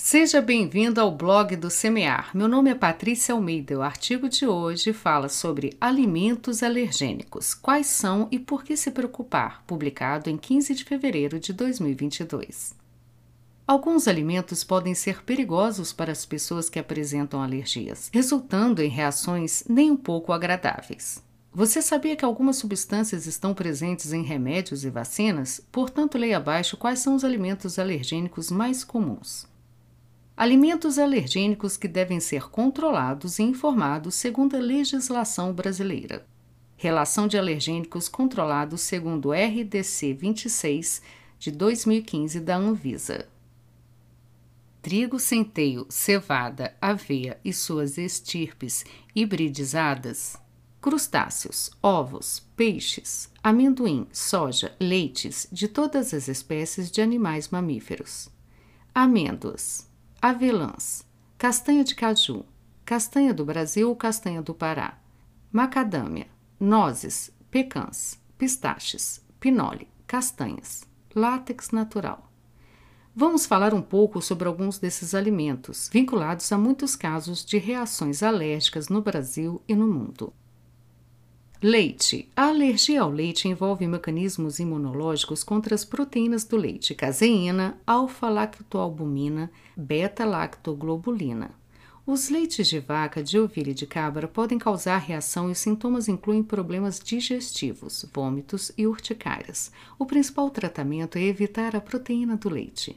Seja bem-vindo ao blog do Semear. Meu nome é Patrícia Almeida. O artigo de hoje fala sobre alimentos alergênicos. Quais são e por que se preocupar? Publicado em 15 de fevereiro de 2022. Alguns alimentos podem ser perigosos para as pessoas que apresentam alergias, resultando em reações nem um pouco agradáveis. Você sabia que algumas substâncias estão presentes em remédios e vacinas? Portanto, leia abaixo quais são os alimentos alergênicos mais comuns. Alimentos alergênicos que devem ser controlados e informados segundo a legislação brasileira. Relação de alergênicos controlados segundo RDC 26 de 2015 da Anvisa. Trigo, centeio, cevada, aveia e suas estirpes hibridizadas. Crustáceos, ovos, peixes, amendoim, soja, leites de todas as espécies de animais mamíferos. Amêndoas avelãs, castanha de caju, castanha do Brasil ou castanha do Pará, macadâmia, nozes, pecãs, pistaches, pinole, castanhas, látex natural. Vamos falar um pouco sobre alguns desses alimentos, vinculados a muitos casos de reações alérgicas no Brasil e no mundo. Leite. A alergia ao leite envolve mecanismos imunológicos contra as proteínas do leite, caseína, alfa-lactoalbumina, beta-lactoglobulina. Os leites de vaca, de ovelha e de cabra podem causar reação e os sintomas incluem problemas digestivos, vômitos e urticárias. O principal tratamento é evitar a proteína do leite.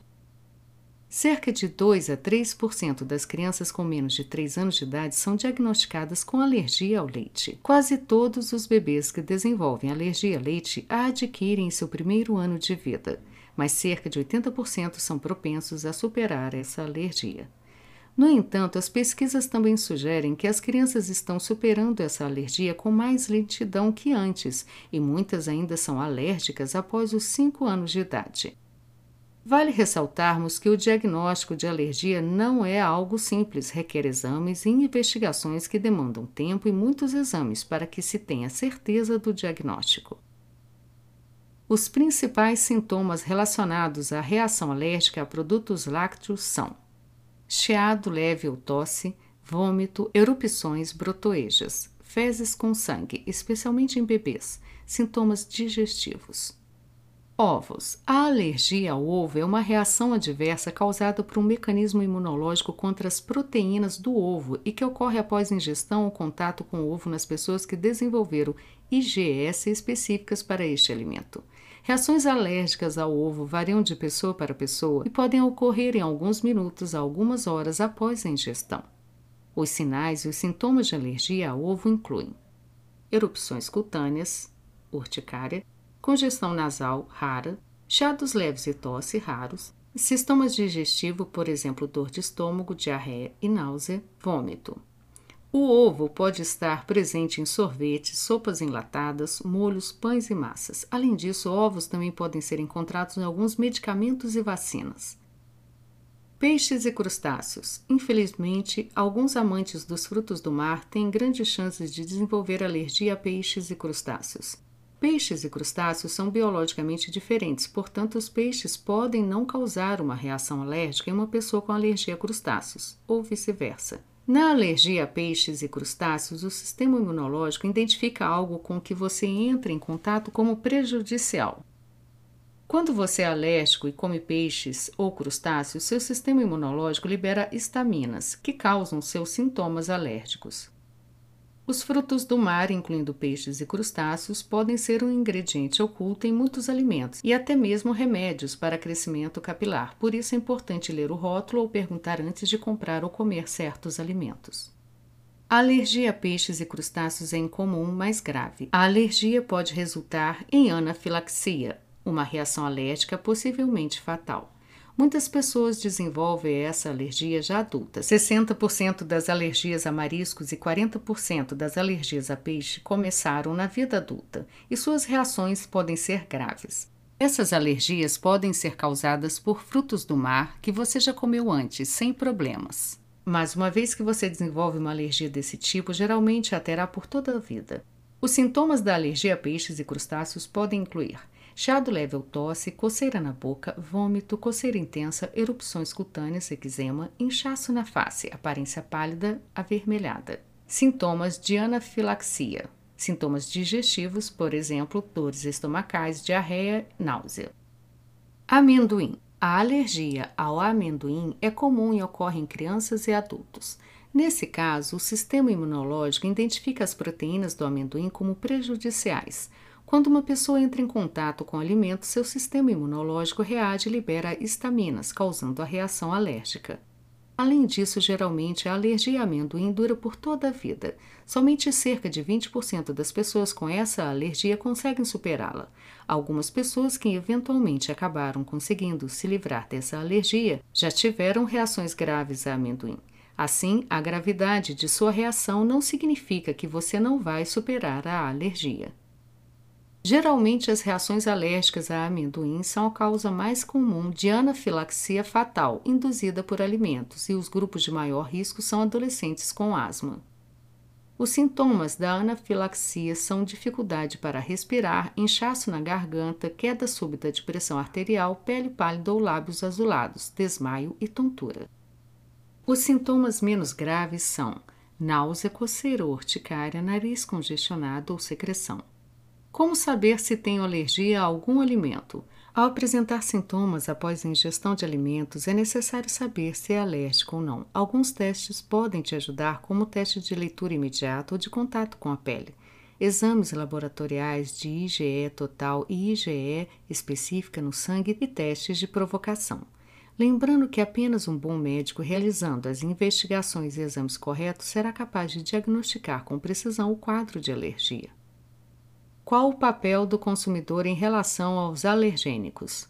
Cerca de 2 a 3% das crianças com menos de 3 anos de idade são diagnosticadas com alergia ao leite. Quase todos os bebês que desenvolvem alergia ao leite a adquirem em seu primeiro ano de vida, mas cerca de 80% são propensos a superar essa alergia. No entanto, as pesquisas também sugerem que as crianças estão superando essa alergia com mais lentidão que antes e muitas ainda são alérgicas após os 5 anos de idade. Vale ressaltarmos que o diagnóstico de alergia não é algo simples, requer exames e investigações que demandam tempo e muitos exames para que se tenha certeza do diagnóstico. Os principais sintomas relacionados à reação alérgica a produtos lácteos são chiado leve ou tosse, vômito, erupções, brotoejas, fezes com sangue, especialmente em bebês, sintomas digestivos. Ovos. A alergia ao ovo é uma reação adversa causada por um mecanismo imunológico contra as proteínas do ovo e que ocorre após ingestão ou contato com o ovo nas pessoas que desenvolveram IgS específicas para este alimento. Reações alérgicas ao ovo variam de pessoa para pessoa e podem ocorrer em alguns minutos a algumas horas após a ingestão. Os sinais e os sintomas de alergia ao ovo incluem erupções cutâneas, urticária, congestão nasal rara, chados leves e tosse raros, sistemas digestivo, por exemplo, dor de estômago, diarreia e náusea, vômito. O ovo pode estar presente em sorvetes, sopas enlatadas, molhos, pães e massas. Além disso, ovos também podem ser encontrados em alguns medicamentos e vacinas. Peixes e crustáceos. Infelizmente, alguns amantes dos frutos do mar têm grandes chances de desenvolver alergia a peixes e crustáceos. Peixes e crustáceos são biologicamente diferentes, portanto, os peixes podem não causar uma reação alérgica em uma pessoa com alergia a crustáceos, ou vice-versa. Na alergia a peixes e crustáceos, o sistema imunológico identifica algo com que você entra em contato como prejudicial. Quando você é alérgico e come peixes ou crustáceos, seu sistema imunológico libera estaminas, que causam seus sintomas alérgicos. Os frutos do mar, incluindo peixes e crustáceos, podem ser um ingrediente oculto em muitos alimentos e até mesmo remédios para crescimento capilar. Por isso é importante ler o rótulo ou perguntar antes de comprar ou comer certos alimentos. A alergia a peixes e crustáceos é incomum, mas grave. A alergia pode resultar em anafilaxia, uma reação alérgica possivelmente fatal. Muitas pessoas desenvolvem essa alergia já adulta. 60% das alergias a mariscos e 40% das alergias a peixe começaram na vida adulta e suas reações podem ser graves. Essas alergias podem ser causadas por frutos do mar que você já comeu antes, sem problemas. Mas uma vez que você desenvolve uma alergia desse tipo, geralmente a terá por toda a vida. Os sintomas da alergia a peixes e crustáceos podem incluir chiado leve ou tosse, coceira na boca, vômito, coceira intensa, erupções cutâneas, eczema, inchaço na face, aparência pálida, avermelhada. Sintomas de anafilaxia. Sintomas digestivos, por exemplo, dores estomacais, diarreia, náusea. Amendoim. A alergia ao amendoim é comum e ocorre em crianças e adultos. Nesse caso, o sistema imunológico identifica as proteínas do amendoim como prejudiciais. Quando uma pessoa entra em contato com alimento, seu sistema imunológico reage e libera estaminas, causando a reação alérgica. Além disso, geralmente a alergia a amendoim dura por toda a vida. Somente cerca de 20% das pessoas com essa alergia conseguem superá-la. Algumas pessoas que eventualmente acabaram conseguindo se livrar dessa alergia já tiveram reações graves a amendoim. Assim, a gravidade de sua reação não significa que você não vai superar a alergia. Geralmente, as reações alérgicas a amendoim são a causa mais comum de anafilaxia fatal induzida por alimentos, e os grupos de maior risco são adolescentes com asma. Os sintomas da anafilaxia são dificuldade para respirar, inchaço na garganta, queda súbita de pressão arterial, pele pálida ou lábios azulados, desmaio e tontura. Os sintomas menos graves são náusea, coceira ou urticária, nariz congestionado ou secreção. Como saber se tenho alergia a algum alimento? Ao apresentar sintomas após a ingestão de alimentos, é necessário saber se é alérgico ou não. Alguns testes podem te ajudar, como o teste de leitura imediata ou de contato com a pele. Exames laboratoriais de IgE total e IgE específica no sangue e testes de provocação. Lembrando que apenas um bom médico realizando as investigações e exames corretos será capaz de diagnosticar com precisão o quadro de alergia. Qual o papel do consumidor em relação aos alergênicos?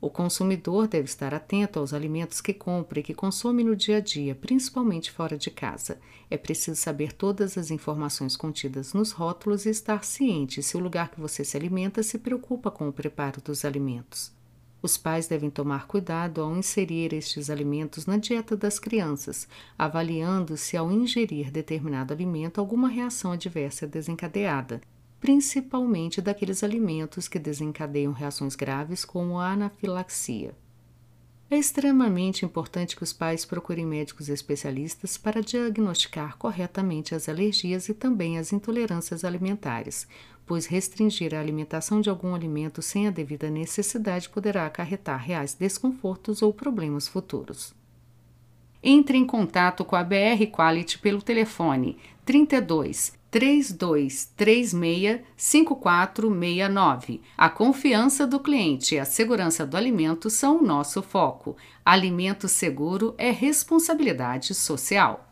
O consumidor deve estar atento aos alimentos que compra e que consome no dia a dia, principalmente fora de casa. É preciso saber todas as informações contidas nos rótulos e estar ciente se o lugar que você se alimenta se preocupa com o preparo dos alimentos. Os pais devem tomar cuidado ao inserir estes alimentos na dieta das crianças, avaliando se ao ingerir determinado alimento alguma reação adversa é desencadeada principalmente daqueles alimentos que desencadeiam reações graves, como a anafilaxia. É extremamente importante que os pais procurem médicos especialistas para diagnosticar corretamente as alergias e também as intolerâncias alimentares, pois restringir a alimentação de algum alimento sem a devida necessidade poderá acarretar reais desconfortos ou problemas futuros. Entre em contato com a BR Quality pelo telefone 32 3236 5469. A confiança do cliente e a segurança do alimento são o nosso foco. Alimento seguro é responsabilidade social.